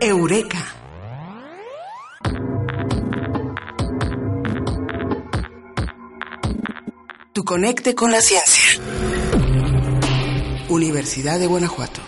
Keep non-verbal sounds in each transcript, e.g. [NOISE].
Eureka. Tu conecte con la ciencia. Universidad de Guanajuato.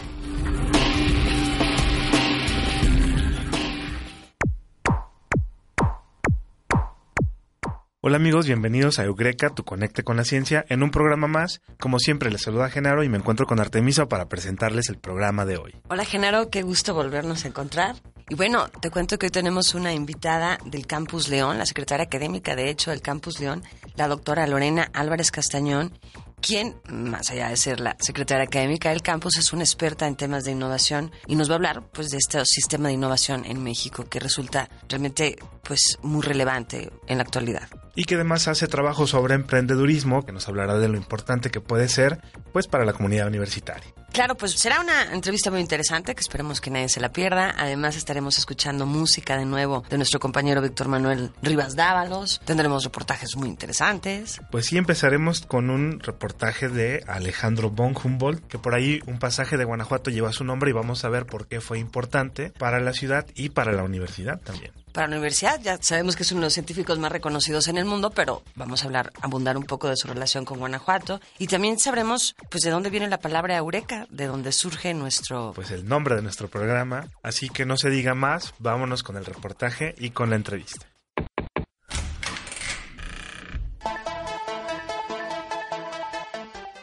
Hola amigos, bienvenidos a Eureka, tu conecte con la ciencia, en un programa más. Como siempre, les saluda Genaro y me encuentro con Artemisa para presentarles el programa de hoy. Hola Genaro, qué gusto volvernos a encontrar. Y bueno, te cuento que hoy tenemos una invitada del Campus León, la secretaria académica de hecho del Campus León, la doctora Lorena Álvarez Castañón, quien, más allá de ser la secretaria académica del campus, es una experta en temas de innovación y nos va a hablar pues de este sistema de innovación en México que resulta realmente pues muy relevante en la actualidad y que además hace trabajo sobre emprendedurismo, que nos hablará de lo importante que puede ser pues para la comunidad universitaria. Claro, pues será una entrevista muy interesante que esperemos que nadie se la pierda. Además estaremos escuchando música de nuevo de nuestro compañero Víctor Manuel Rivas Dávalos. Tendremos reportajes muy interesantes. Pues sí, empezaremos con un reportaje de Alejandro von Humboldt, que por ahí un pasaje de Guanajuato lleva su nombre y vamos a ver por qué fue importante para la ciudad y para la universidad también para la universidad. Ya sabemos que es uno de los científicos más reconocidos en el mundo, pero vamos a hablar, abundar un poco de su relación con Guanajuato. Y también sabremos, pues, de dónde viene la palabra eureka, de dónde surge nuestro... Pues el nombre de nuestro programa. Así que no se diga más, vámonos con el reportaje y con la entrevista.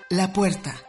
La puerta.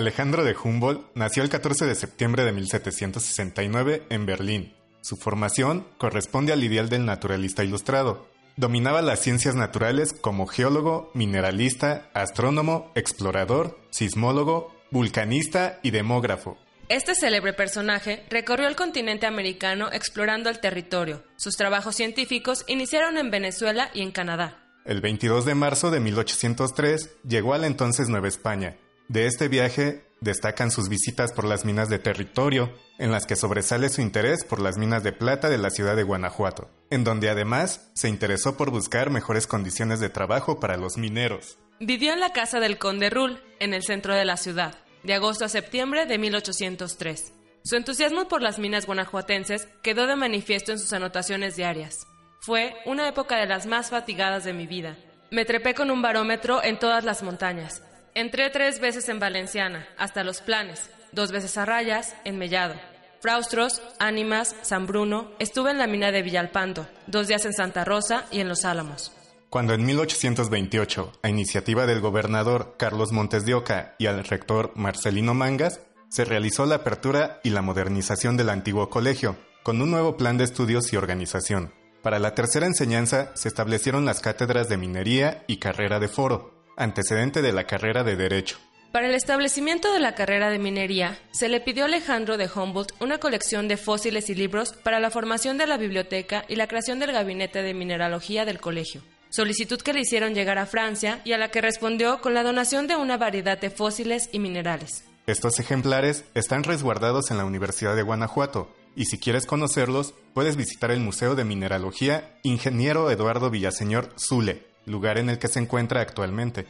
Alejandro de Humboldt nació el 14 de septiembre de 1769 en Berlín. Su formación corresponde al ideal del naturalista ilustrado. Dominaba las ciencias naturales como geólogo, mineralista, astrónomo, explorador, sismólogo, vulcanista y demógrafo. Este célebre personaje recorrió el continente americano explorando el territorio. Sus trabajos científicos iniciaron en Venezuela y en Canadá. El 22 de marzo de 1803 llegó a la entonces Nueva España de este viaje destacan sus visitas por las minas de territorio, en las que sobresale su interés por las minas de plata de la ciudad de Guanajuato, en donde además se interesó por buscar mejores condiciones de trabajo para los mineros. Vivió en la casa del conde Rull, en el centro de la ciudad, de agosto a septiembre de 1803. Su entusiasmo por las minas guanajuatenses quedó de manifiesto en sus anotaciones diarias. Fue una época de las más fatigadas de mi vida. Me trepé con un barómetro en todas las montañas, Entré tres veces en Valenciana, hasta Los Planes, dos veces a Rayas, en Mellado. Fraustros, Ánimas, San Bruno, estuve en la mina de Villalpando, dos días en Santa Rosa y en Los Álamos. Cuando en 1828, a iniciativa del gobernador Carlos Montes de Oca y al rector Marcelino Mangas, se realizó la apertura y la modernización del antiguo colegio, con un nuevo plan de estudios y organización. Para la tercera enseñanza se establecieron las cátedras de minería y carrera de foro, antecedente de la carrera de Derecho. Para el establecimiento de la carrera de minería, se le pidió a Alejandro de Humboldt una colección de fósiles y libros para la formación de la biblioteca y la creación del gabinete de mineralogía del colegio. Solicitud que le hicieron llegar a Francia y a la que respondió con la donación de una variedad de fósiles y minerales. Estos ejemplares están resguardados en la Universidad de Guanajuato, y si quieres conocerlos, puedes visitar el Museo de Mineralogía Ingeniero Eduardo Villaseñor Zule, lugar en el que se encuentra actualmente.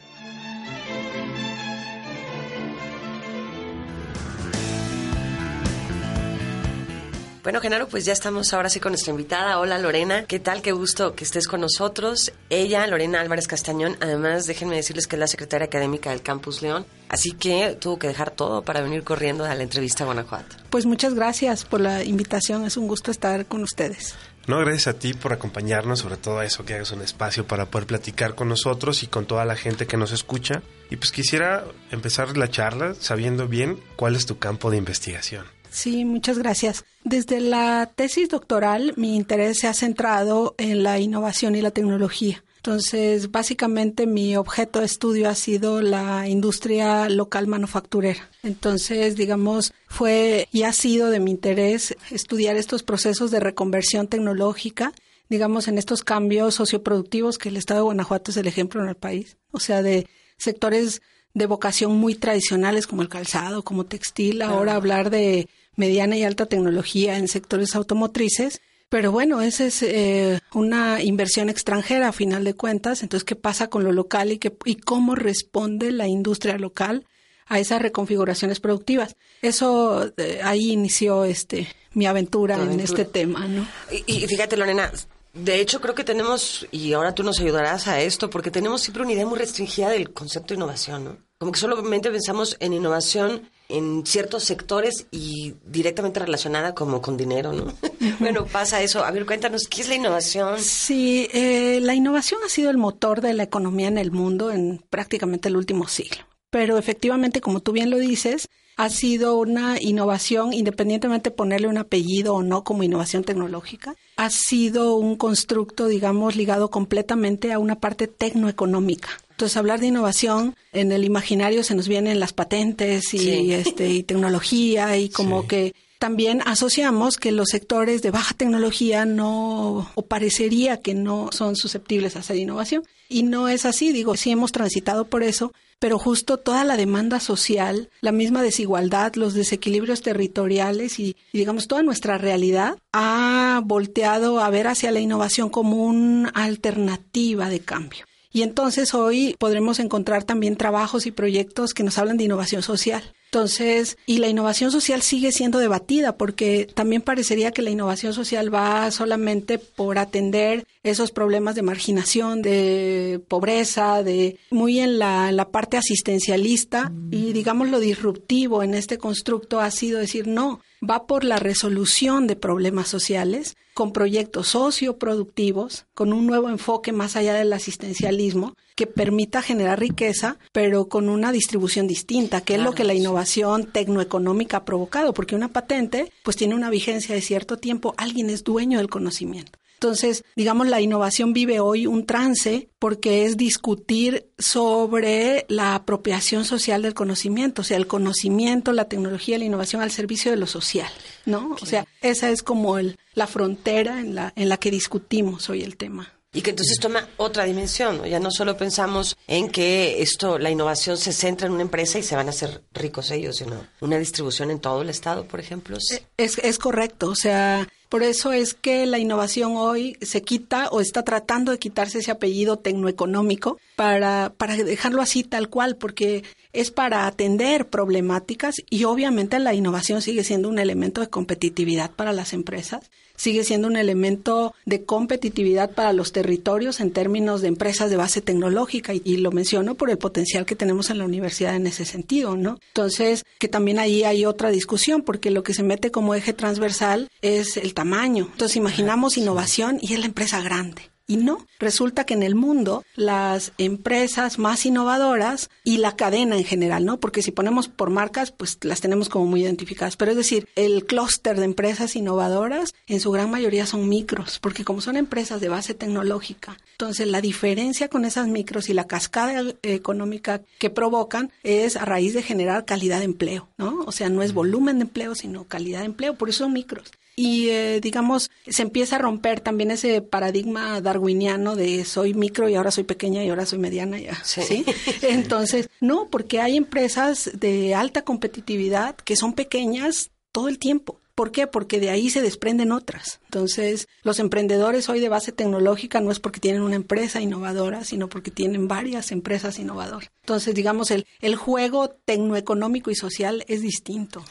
Bueno, Genaro, pues ya estamos ahora sí con nuestra invitada. Hola Lorena, ¿qué tal? Qué gusto que estés con nosotros. Ella, Lorena Álvarez Castañón, además déjenme decirles que es la secretaria académica del Campus León, así que tuvo que dejar todo para venir corriendo a la entrevista a Guanajuato. Pues muchas gracias por la invitación, es un gusto estar con ustedes. No, gracias a ti por acompañarnos, sobre todo eso, que hagas un espacio para poder platicar con nosotros y con toda la gente que nos escucha. Y pues quisiera empezar la charla sabiendo bien cuál es tu campo de investigación. Sí, muchas gracias. Desde la tesis doctoral, mi interés se ha centrado en la innovación y la tecnología. Entonces, básicamente mi objeto de estudio ha sido la industria local manufacturera. Entonces, digamos, fue y ha sido de mi interés estudiar estos procesos de reconversión tecnológica, digamos, en estos cambios socioproductivos que el Estado de Guanajuato es el ejemplo en el país. O sea, de sectores de vocación muy tradicionales como el calzado, como textil, ahora hablar de mediana y alta tecnología en sectores automotrices Pero bueno, esa es eh, una inversión extranjera a final de cuentas. Entonces, ¿qué pasa con lo local y, qué, y cómo responde la industria local a esas reconfiguraciones productivas? Eso eh, ahí inició este mi aventura, en este tema, ¿no? Y, y fíjate, Lorena, de hecho, creo que tenemos, y ahora tú nos ayudarás a esto, porque tenemos siempre una idea muy restringida del concepto de innovación, ¿no? Como que solamente pensamos en innovación en ciertos sectores y directamente relacionada como con dinero, ¿no? [LAUGHS] bueno, pasa eso. A ver, cuéntanos, ¿qué es la innovación? Sí, eh, la innovación ha sido el motor de la economía en el mundo en prácticamente el último siglo. Pero efectivamente, como tú bien lo dices, ha sido una innovación, independientemente de ponerle un apellido o no como innovación tecnológica, ha sido un constructo, digamos, ligado completamente a una parte tecnoeconómica. Entonces, hablar de innovación en el imaginario se nos vienen las patentes y, [LAUGHS] este, y tecnología y como que también asociamos que los sectores de baja tecnología no, o parecería que no son susceptibles a hacer innovación. Y no es así, digo, sí hemos transitado por eso, pero justo toda la demanda social, la misma desigualdad, los desequilibrios territoriales y, digamos toda nuestra realidad ha volteado a ver hacia la innovación como una alternativa de cambio. Y entonces hoy podremos encontrar también trabajos y proyectos que nos hablan de innovación social. Entonces, y la innovación social sigue siendo debatida porque también parecería que la innovación social va solamente por atender esos problemas de marginación, de pobreza, de muy en la, la parte asistencialista. Y digamos lo disruptivo en este constructo ha sido decir no, va por la resolución de problemas sociales con proyectos socioproductivos, con un nuevo enfoque más allá del asistencialismo que permita generar riqueza, pero con una distribución distinta, que es lo que la innovación tecnoeconómica ha provocado, porque una patente pues tiene una vigencia de cierto tiempo, alguien es dueño del conocimiento. Entonces, digamos, la innovación vive hoy un trance porque es discutir sobre la apropiación social del conocimiento, o sea, el conocimiento, la tecnología, la innovación al servicio de lo social, ¿no? O sea, esa es como el, la frontera en la, en la que discutimos hoy el tema. Y que entonces toma otra dimensión, ya no solo pensamos en que esto, la innovación se centra en una empresa y se van a hacer ricos ellos, sino una distribución en todo el Estado, por ejemplo. Es, es correcto, o sea, por eso es que la innovación hoy se quita o está tratando de quitarse ese apellido tecnoeconómico para, para dejarlo así tal cual, porque es para atender problemáticas y obviamente la innovación sigue siendo un elemento de competitividad para las empresas sigue siendo un elemento de competitividad para los territorios en términos de empresas de base tecnológica y, lo menciono por el potencial que tenemos en la universidad en ese sentido, ¿no? Entonces, que también ahí hay otra discusión porque lo que se mete como eje transversal es el tamaño. Entonces, imaginamos innovación y es la empresa grande. Y no, resulta que en el mundo las empresas más innovadoras y la cadena en general, ¿no? Porque si ponemos por marcas, pues las tenemos como muy identificadas. Pero es decir, el clúster de empresas innovadoras en su gran mayoría son micros, porque como son empresas de base tecnológica, entonces la diferencia con esas micros y la cascada económica que provocan es a raíz de generar calidad de empleo, ¿no? O sea, no es volumen de empleo, sino calidad de empleo, por eso son micros y eh, digamos se empieza a romper también ese paradigma darwiniano de soy micro y ahora soy pequeña y ahora soy mediana ya sí. [LAUGHS] entonces no porque hay empresas de alta competitividad que son pequeñas todo el tiempo ¿Por qué? Porque de ahí se desprenden otras. Entonces, los emprendedores hoy de base tecnológica no es porque tienen una empresa innovadora, sino porque tienen varias empresas innovadoras. Entonces, digamos, el, el juego tecnoeconómico y social es distinto.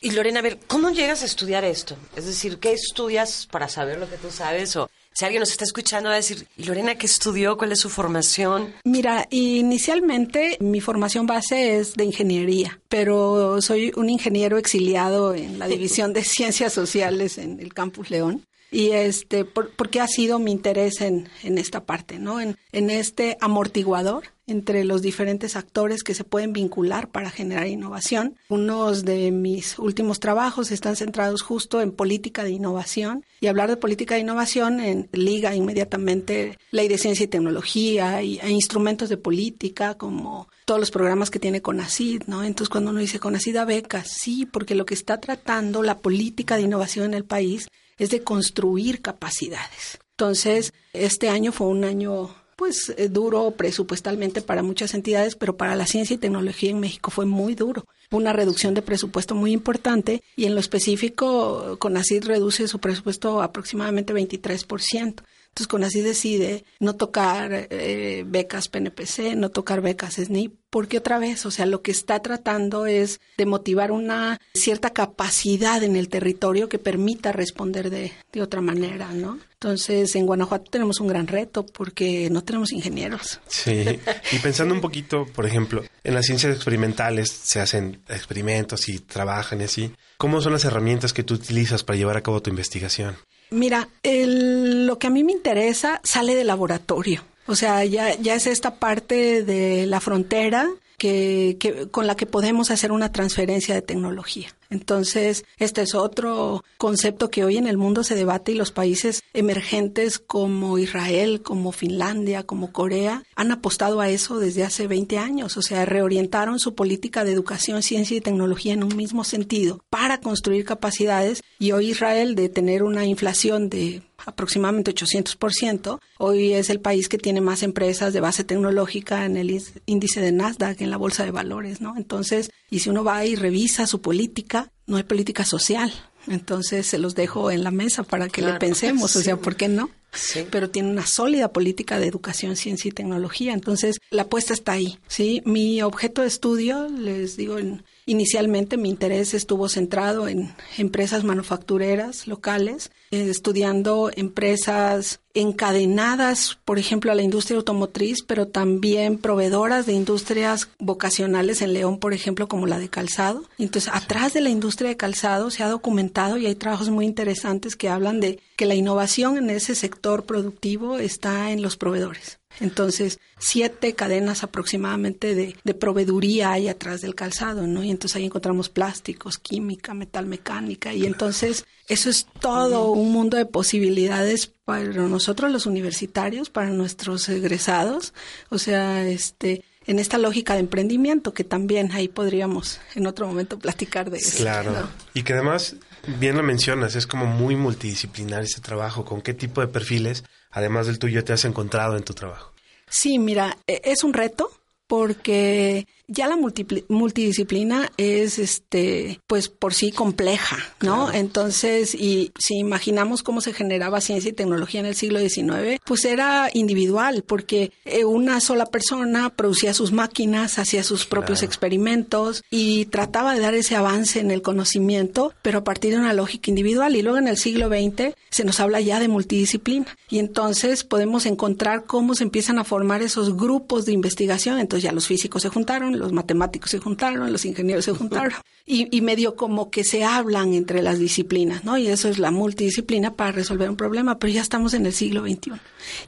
Y Lorena, a ver, ¿cómo llegas a estudiar esto? Es decir, ¿qué estudias para saber lo que tú sabes? O si alguien nos está escuchando, va a decir, ¿y Lorena qué estudió? ¿Cuál es su formación? Mira, inicialmente mi formación base es de ingeniería, pero soy un ingeniero exiliado en la [LAUGHS] División de Ciencias Sociales en el Campus León. Y este, por, qué ha sido mi interés en, en esta parte, ¿no? En, en este amortiguador entre los diferentes actores que se pueden vincular para generar innovación. Unos de mis últimos trabajos están centrados justo en política de innovación y hablar de política de innovación en liga inmediatamente ley de ciencia y tecnología y, e instrumentos de política como todos los programas que tiene CONACID, ¿no? Entonces cuando uno dice CONACID da becas, sí, porque lo que está tratando la política de innovación en el país es de construir capacidades. Entonces, este año fue un año pues eh, duro presupuestalmente para muchas entidades, pero para la ciencia y tecnología en México fue muy duro. Una reducción de presupuesto muy importante y en lo específico CONACYT reduce su presupuesto aproximadamente 23%. Entonces, con así decide no tocar eh, becas PNPC, no tocar becas SNI, porque otra vez, o sea, lo que está tratando es de motivar una cierta capacidad en el territorio que permita responder de, de otra manera, ¿no? Entonces, en Guanajuato tenemos un gran reto porque no tenemos ingenieros. Sí, y pensando un poquito, por ejemplo, en las ciencias experimentales se hacen experimentos y trabajan y así. ¿Cómo son las herramientas que tú utilizas para llevar a cabo tu investigación? Mira, lo que a mí me interesa sale del laboratorio. O sea, ya, ya es esta parte de la frontera que, que, con la que podemos hacer una transferencia de tecnología. Entonces, este es otro concepto que hoy en el mundo se debate y los países emergentes como Israel, como Finlandia, como Corea, han apostado a eso desde hace 20 años. O sea, reorientaron su política de educación, ciencia y tecnología en un mismo sentido para construir capacidades y hoy Israel de tener una inflación de aproximadamente 800%. Hoy es el país que tiene más empresas de base tecnológica en el índice de Nasdaq, en la bolsa de valores, ¿no? Entonces, y si uno va y revisa su política, no hay política social. Entonces se los dejo en la mesa para que le pensemos, o sea, ¿por qué no? Sí. Pero tiene una sólida política de educación, ciencia y tecnología. Entonces, la apuesta está ahí, ¿sí? Mi objeto de estudio, les digo, en, inicialmente mi interés estuvo centrado en empresas manufactureras locales, estudiando empresas encadenadas, por ejemplo, a la industria automotriz, pero también proveedoras de industrias vocacionales en León, por ejemplo, como la de calzado. Entonces, atrás de la industria de calzado se ha documentado y hay trabajos muy interesantes que hablan de que la innovación en ese sector productivo está en los proveedores. Entonces, siete cadenas aproximadamente de, de, proveeduría hay atrás del calzado, ¿no? Y entonces ahí encontramos plásticos, química, metal mecánica, y entonces eso es todo un mundo de posibilidades para nosotros los universitarios, para nuestros egresados, o sea, este, en esta lógica de emprendimiento que también ahí podríamos en otro momento platicar de eso. Claro. ¿no? Y que además, bien lo mencionas, es como muy multidisciplinar ese trabajo, con qué tipo de perfiles además del tuyo, te has encontrado en tu trabajo? Sí, mira, es un reto porque ya la multidisciplina es este pues por sí compleja, ¿no? Claro. Entonces, y si imaginamos cómo se generaba ciencia y tecnología en el siglo XIX, pues era individual, porque eh, una sola persona producía sus máquinas, hacía sus propios claro. experimentos y trataba de dar ese avance en el conocimiento, pero a partir de una lógica individual. Y luego en el siglo XX se nos habla ya de multidisciplina. Y entonces podemos encontrar cómo se empiezan a formar esos grupos de investigación. Entonces ya los físicos se juntaron, los matemáticos se juntaron, los ingenieros se juntaron [LAUGHS] y, y, medio como que se hablan entre las disciplinas, ¿no? Y eso es la multidisciplina para resolver un problema, pero ya estamos en el siglo XXI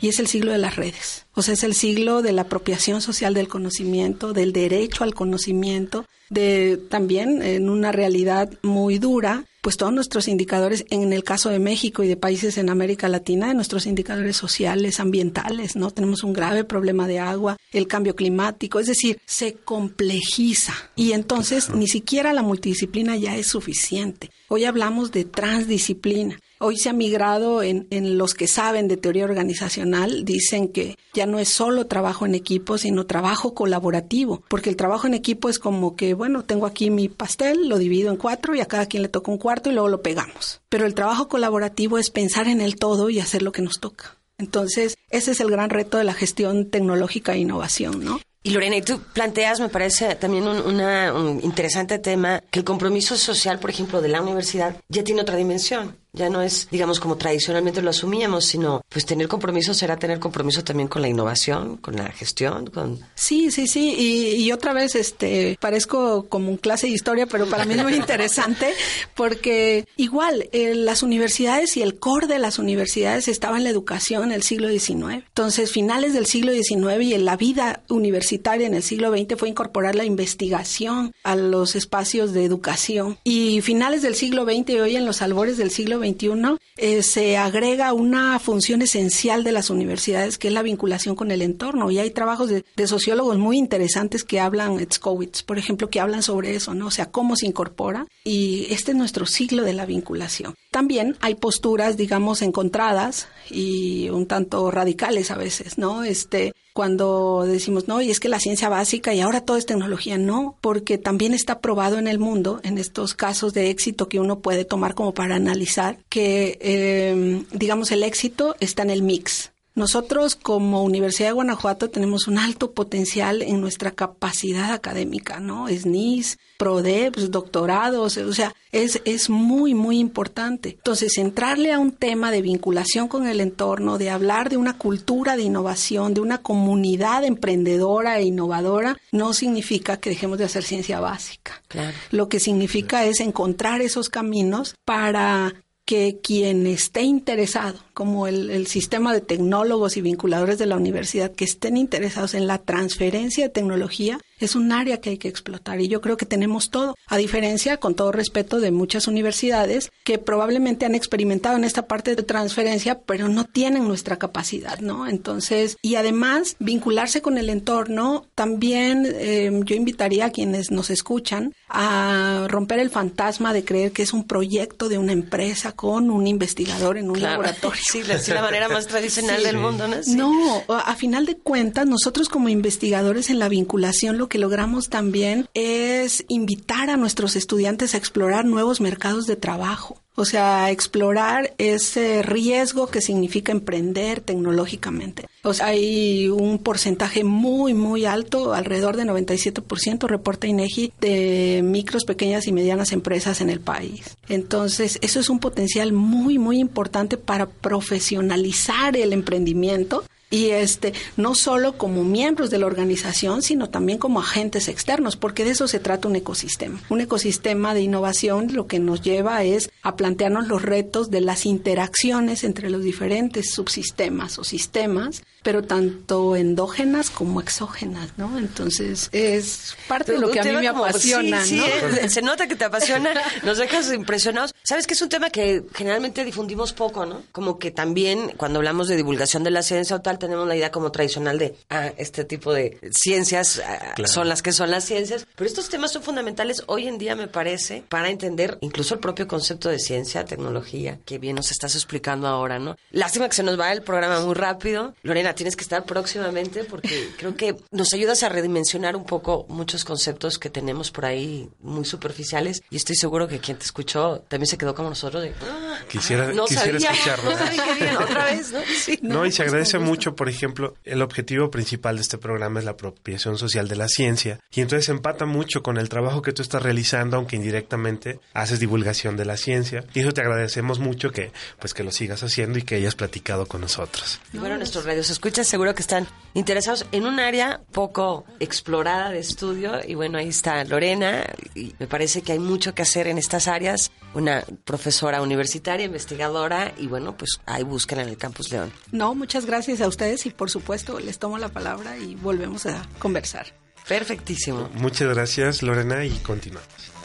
y es el siglo de las redes, o sea, es el siglo de la apropiación social del conocimiento, del derecho al conocimiento, de también en una realidad muy dura pues todos nuestros indicadores, en el caso de México y de países en América Latina, nuestros indicadores sociales, ambientales, ¿no? Tenemos un grave problema de agua, el cambio climático, es decir, se complejiza y entonces ni siquiera la multidisciplina ya es suficiente. Hoy hablamos de transdisciplina. Hoy se ha migrado en, en, los que saben de teoría organizacional, dicen que ya no es solo trabajo en equipo, sino trabajo colaborativo, porque el trabajo en equipo es como que, bueno, tengo aquí mi pastel, lo divido en cuatro y a cada quien le toca un cuarto y luego lo pegamos. Pero el trabajo colaborativo es pensar en el todo y hacer lo que nos toca. Entonces, ese es el gran reto de la gestión tecnológica e innovación, ¿no? Y Lorena, y tú planteas, me parece también un, una, un interesante tema, que el compromiso social, por ejemplo, de la universidad ya tiene otra dimensión. Ya no es, digamos, como tradicionalmente lo asumíamos, sino, pues tener compromiso será tener compromiso también con la innovación, con la gestión, con... Sí, sí, sí. Y, y otra vez, este, parezco como un clase de historia, pero para mí es muy [LAUGHS] interesante porque igual, eh, las universidades y el core de las universidades estaba en la educación en el siglo XIX. Entonces, finales del siglo XIX y en la vida universitaria en el siglo XX fue incorporar la investigación a los espacios de educación. Y finales del siglo XX y hoy en los albores del siglo XXI eh, se agrega una función esencial de las universidades que es la vinculación con el entorno y hay trabajos de, sociólogos muy interesantes que hablan, Etskowitz, por ejemplo, que hablan sobre eso, ¿no? O sea, cómo se incorpora y este es nuestro siglo de la vinculación. También hay posturas, digamos, encontradas y un tanto radicales a veces, ¿no? Este, cuando decimos, no, y es que la ciencia básica y ahora todo es tecnología, no, porque también está probado en el mundo, en estos casos de éxito que uno puede tomar como para analizar, que, eh, digamos, el éxito está en el mix. Nosotros como Universidad de Guanajuato tenemos un alto potencial en nuestra capacidad académica, ¿no? SNIS, PRODEPS, pues, doctorados, o sea, es, es muy, muy importante. Entonces, entrarle a un tema de vinculación con el entorno, de hablar de una cultura de innovación, de una comunidad emprendedora e innovadora, no significa que dejemos de hacer ciencia básica. Claro. Lo que significa es encontrar esos caminos para que quien esté interesado, como el, el, sistema de tecnólogos y vinculadores de la universidad, que estén interesados en la transferencia de tecnología, es un área que hay que explotar y yo creo que tenemos todo, a diferencia, con todo respeto, de muchas universidades que probablemente han experimentado en esta parte de transferencia, pero no tienen nuestra capacidad, ¿no? Entonces, y además, vincularse con el entorno, también eh, yo invitaría a quienes nos escuchan a romper el fantasma de creer que es un proyecto de una empresa con un investigador en un Claro. laboratorio. Sí, la, sí, la manera más tradicional del mundo, ¿no? Sí. No, a a final de cuentas, nosotros como investigadores en la vinculación lo que logramos también es invitar a nuestros estudiantes a explorar nuevos mercados de trabajo. O sea, explorar ese riesgo que significa emprender tecnológicamente. Hay un porcentaje muy, muy alto, alrededor de 97%, reporta INEGI, de micros, pequeñas y medianas empresas en el país. Entonces, eso es un potencial muy, muy importante para profesionalizar el emprendimiento y este no solo como miembros de la organización, sino también como agentes externos, porque de eso se trata un ecosistema. Un ecosistema de innovación lo que nos lleva es a plantearnos los retos de las interacciones entre los diferentes subsistemas o sistemas, pero tanto endógenas como exógenas, ¿no? Entonces, es parte de lo que a mí me como- apasiona, sí, sí, ¿no? eh, se nota que te apasiona, nos dejas impresionados. Sabes que es un tema que generalmente difundimos poco, ¿no? Como que también cuando hablamos de divulgación de la ciencia o tal, tenemos la idea como tradicional de, ah, este tipo de ciencias ah, Claro. son las que son las ciencias. Pero estos temas son fundamentales hoy en día, me parece, para entender incluso el propio concepto de ciencia, tecnología, que bien nos estás explicando ahora, ¿no? Lástima que se nos va el programa muy rápido. Lorena, tienes que estar próximamente porque [LAUGHS] creo que nos ayudas a redimensionar un poco muchos conceptos que tenemos por ahí muy superficiales y estoy seguro que quien te escuchó también se quedó como nosotros de "Ah, Quisiera- no quisiera sabía, escucharlo. No sabía que bien, [LAUGHS] otra vez, ¿no? Sí. No, y se agradece mucho, por ejemplo, el objetivo principal de este programa es la apropiación social de la ciencia. Y entonces empata mucho con el trabajo que tú estás realizando, aunque indirectamente haces divulgación de la ciencia. Y eso te agradecemos mucho que, pues, que lo sigas haciendo y que hayas platicado con nosotros. Y bueno, nuestros radios escuchas seguro que están interesados en un área poco explorada de estudio. Y bueno, ahí está Lorena. Y me parece que hay mucho que hacer en estas áreas. Una profesora universitaria, investigadora. Y bueno, pues ahí buscan en el Campus León. No, muchas gracias a ustedes y por supuesto les tomo la palabra y volvemos a conversar. Perfectísimo. Muchas gracias, Lorena, y continuamos.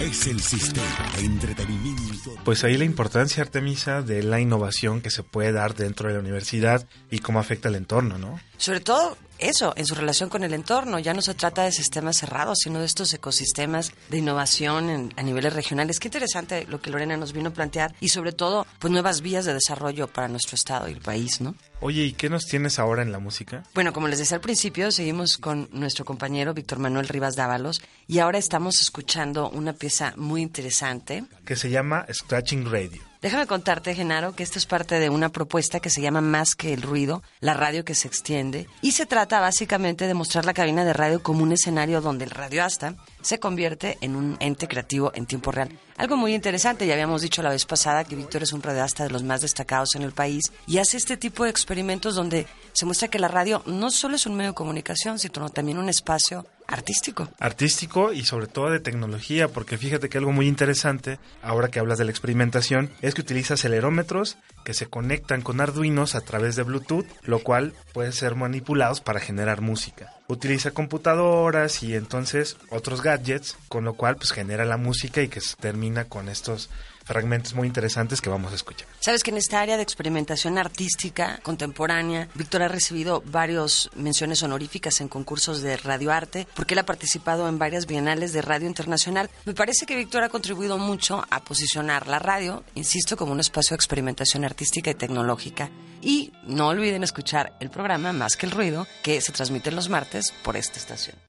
Es el sistema de entretenimiento. Pues ahí la importancia, Artemisa, de la innovación que se puede dar dentro de la universidad y cómo afecta el entorno, ¿no? Sobre todo eso, en su relación con el entorno. Ya no se trata de sistemas cerrados, sino de estos ecosistemas de innovación en- a niveles regionales. Qué interesante lo que Lorena nos vino a plantear y sobre todo, pues nuevas vías de desarrollo para nuestro estado y el país, ¿no? Oye, ¿y qué nos tienes ahora en la música? Bueno, como les decía al principio, seguimos con nuestro compañero Víctor Manuel Rivas Dávalos y ahora estamos escuchando una pieza muy interesante. Que se llama Scratching Radio. Déjame contarte, Genaro, que esto es parte de una propuesta que se llama Más que el ruido, la radio que se extiende, y se trata básicamente de mostrar la cabina de radio como un escenario donde el radioasta se convierte en un ente creativo en tiempo real. Algo muy interesante, ya habíamos dicho la vez pasada que Víctor es un radioasta de los más destacados en el país y hace este tipo de experimentos donde se muestra que la radio no solo es un medio de comunicación, sino también un espacio artístico. artístico y sobre todo de tecnología, porque fíjate que algo muy interesante, ahora que hablas de la experimentación, es que utiliza acelerómetros que se conectan con arduinos a través de Bluetooth, lo cual puede ser manipulados para generar música. Utiliza computadoras y entonces otros gadgets, con lo cual pues genera la música y que se termina con estos fragmentos muy interesantes que vamos a escuchar. Sabes que en esta área de experimentación artística contemporánea, Víctor ha recibido varias menciones honoríficas en concursos de radioarte, porque él ha participado en varias bienales de radio internacional. Me parece que Víctor ha contribuido mucho a posicionar la radio, insisto, como un espacio de experimentación artística y tecnológica. Y no olviden escuchar el programa Más que el Ruido, que se transmite los martes por esta estación.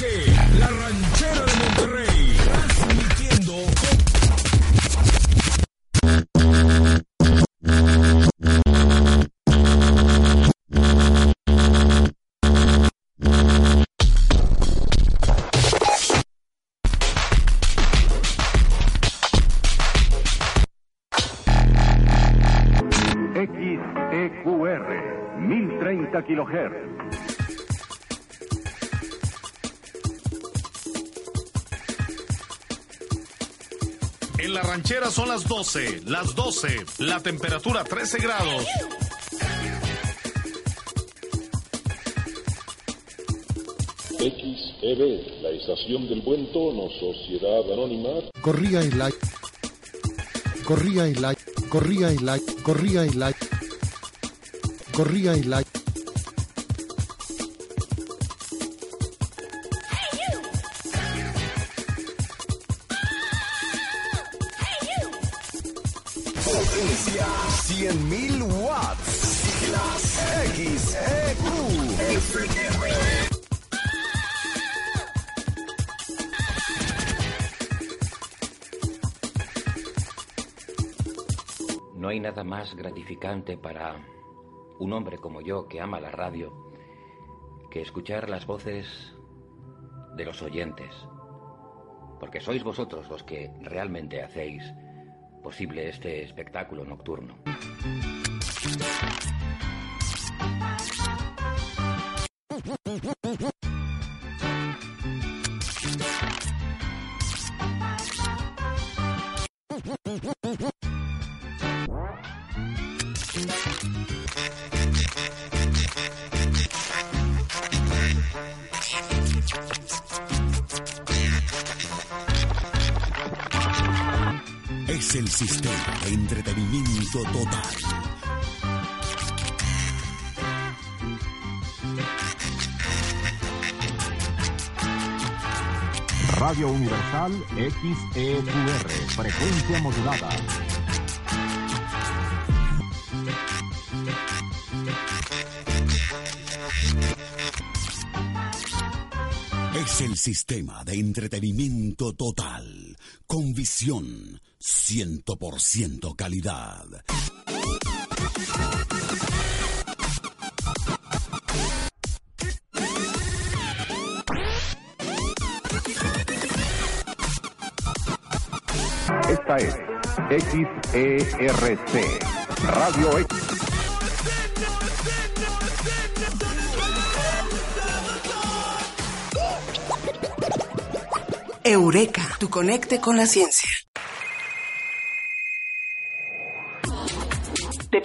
La ranchera de Monterrey, transmitiendo XEQR, 1030 kHz. En la ranchera son las 12, las 12, la temperatura 13 grados. XEB, la estación del buen tono, Sociedad Anónima. Corría el aire. Corría el aire. Corría el aire. Corría el aire. Corría el aire. No hay nada más gratificante para un hombre como yo que ama la radio que escuchar las voces de los oyentes. Porque sois vosotros los que realmente hacéis posible este espectáculo nocturno. El sistema de entretenimiento total. Radio Universal XEQR, frecuencia modulada. Es el sistema de entretenimiento total, con visión 100% calidad. Esta es XERC, Radio X. Eureka, tu conecte con la ciencia.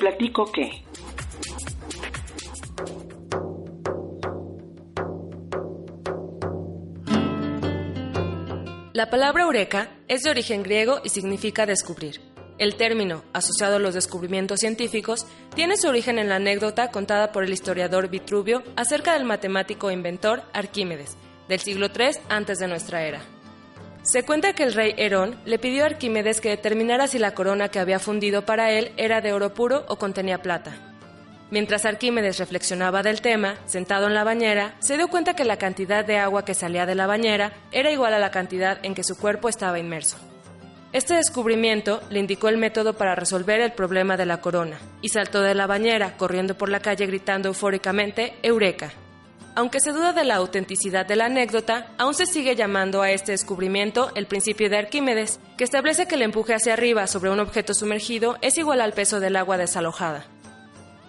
Platico que... La palabra eureka es de origen griego y significa descubrir. El término, asociado a los descubrimientos científicos, tiene su origen en la anécdota contada por el historiador Vitruvio acerca del matemático e inventor Arquímedes, del siglo III antes de nuestra era. Se cuenta que el rey Herón le pidió a Arquímedes que determinara si la corona que había fundido para él era de oro puro o contenía plata. Mientras Arquímedes reflexionaba del tema, sentado en la bañera, se dio cuenta que la cantidad de agua que salía de la bañera era igual a la cantidad en que su cuerpo estaba inmerso. Este descubrimiento le indicó el método para resolver el problema de la corona, y saltó de la bañera, corriendo por la calle gritando eufóricamente ¡Eureka! Aunque se duda de la autenticidad de la anécdota, aún se sigue llamando a este descubrimiento el principio de Arquímedes, que establece que el empuje hacia arriba sobre un objeto sumergido es igual al peso del agua desalojada.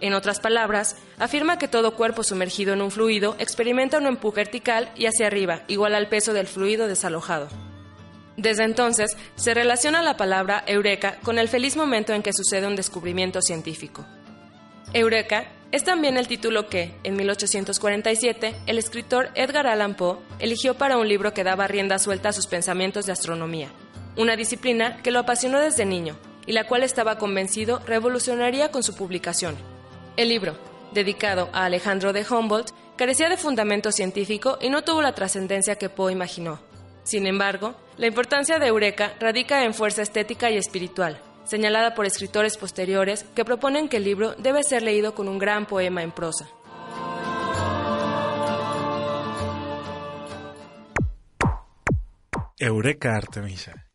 En otras palabras, afirma que todo cuerpo sumergido en un fluido experimenta un empuje vertical y hacia arriba, igual al peso del fluido desalojado. Desde entonces, se relaciona la palabra eureka con el feliz momento en que sucede un descubrimiento científico. Eureka Es también el título que, en 1847, el escritor Edgar Allan Poe eligió para un libro que daba rienda suelta a sus pensamientos de astronomía, una disciplina que lo apasionó desde niño y la cual estaba convencido revolucionaría con su publicación. El libro, dedicado a Alejandro de Humboldt, carecía de fundamento científico y no tuvo la trascendencia que Poe imaginó. Sin embargo, la importancia de Eureka radica en fuerza estética y espiritual, señalada por escritores posteriores que proponen que el libro debe ser leído con un gran poema en prosa. Eureka, Artemisa. [LAUGHS]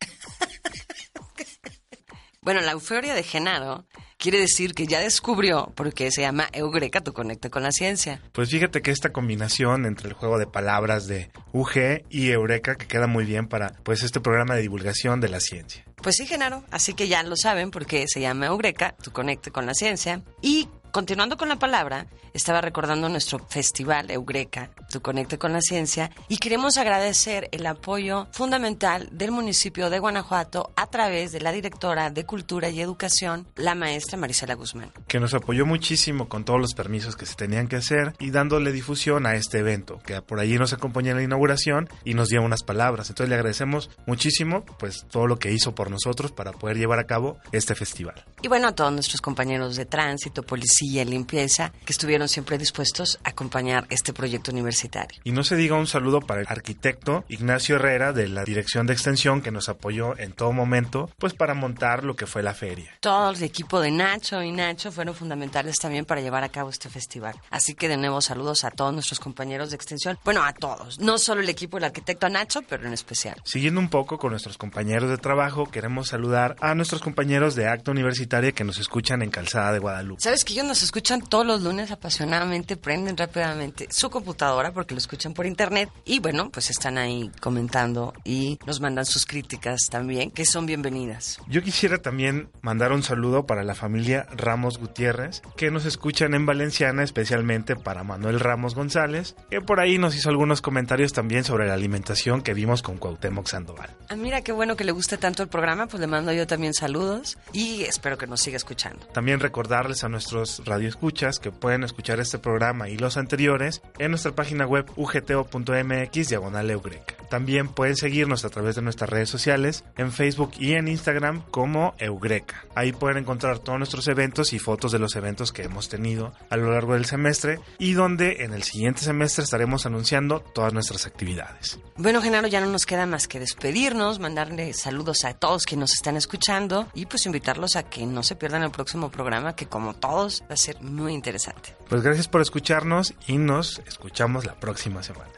Bueno, la euforia de Genaro quiere decir que ya descubrió porque se llama Eureka, tu conecte con la ciencia. Pues fíjate que esta combinación entre el juego de palabras de UG y Eureka que queda muy bien para pues este programa de divulgación de la ciencia. Pues sí, Genaro, así que ya lo saben porque se llama Eureka, tu conecte con la ciencia. Y continuando con la palabra, estaba recordando nuestro festival Eureka, Tu Conecte con la Ciencia, y queremos agradecer el apoyo fundamental del municipio de Guanajuato a través de la directora de Cultura y Educación, la maestra Marisela Guzmán. Que nos apoyó muchísimo con todos los permisos que se tenían que hacer y dándole difusión a este evento, que por allí nos acompañó en la inauguración y nos dio unas palabras. Entonces le agradecemos muchísimo pues todo lo que hizo por nosotros para poder llevar a cabo este festival. Y bueno, a todos nuestros compañeros de tránsito, policía, limpieza, que estuvieron siempre dispuestos a acompañar este proyecto universitario. Y no se diga un saludo para el arquitecto Ignacio Herrera de la Dirección de Extensión que nos apoyó en todo momento, pues para montar lo que fue la feria. Todo el equipo de Nacho y Nacho fueron fundamentales también para llevar a cabo este festival. Así que de nuevo saludos a todos nuestros compañeros de extensión. Bueno, a todos, no solo el equipo del arquitecto Nacho, pero en especial. Siguiendo un poco con nuestros compañeros de trabajo, queremos saludar a nuestros compañeros de acta universitaria que nos escuchan en Calzada de Guadalupe. Sabes que ellos nos escuchan todos los lunes apasionadamente, prenden rápidamente su computadora porque lo escuchan por internet y bueno, pues están ahí comentando y nos mandan sus críticas también, que son bienvenidas. Yo quisiera también mandar un saludo para la familia Ramos Gutiérrez, que nos escuchan en Valenciana, especialmente para Manuel Ramos González, que por ahí nos hizo algunos comentarios también sobre la alimentación que vimos con Cuauhtémoc Sandoval. Ah, mira qué bueno que le guste tanto el programa, pues le mando yo también saludos y espero que nos siga escuchando. También recordarles a nuestros radioescuchas que pueden escuchar este programa y los anteriores en nuestra página web ugto.mx diagonal Eureka. También pueden seguirnos a través de nuestras redes sociales en Facebook y en Instagram como Eureka. Ahí pueden encontrar todos nuestros eventos y fotos de los eventos que hemos tenido a lo largo del semestre y donde en el siguiente semestre estaremos anunciando todas nuestras actividades. Bueno, Genaro, ya no nos queda más que despedirnos, mandarle saludos a todos que nos están escuchando y pues invitarlos a que no se pierdan el próximo programa que como todos va a ser muy interesante. Pues gracias por escucharnos y nos escuchamos la próxima semana.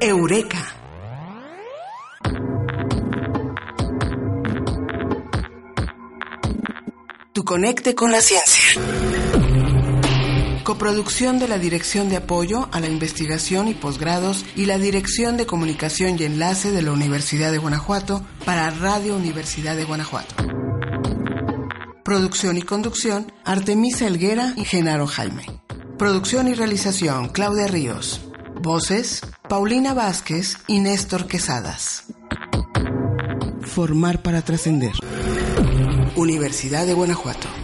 Eureka. Tu conecte con la ciencia. Coproducción de la Dirección de Apoyo a la Investigación y Posgrados y la Dirección de Comunicación y Enlace de la Universidad de Guanajuato para Radio Universidad de Guanajuato. Producción y conducción, Artemisa Elguera y Genaro Jaime. Producción y realización, Claudia Ríos. Voces, Paulina Vázquez y Néstor Quesadas. Formar para trascender. Universidad de Guanajuato.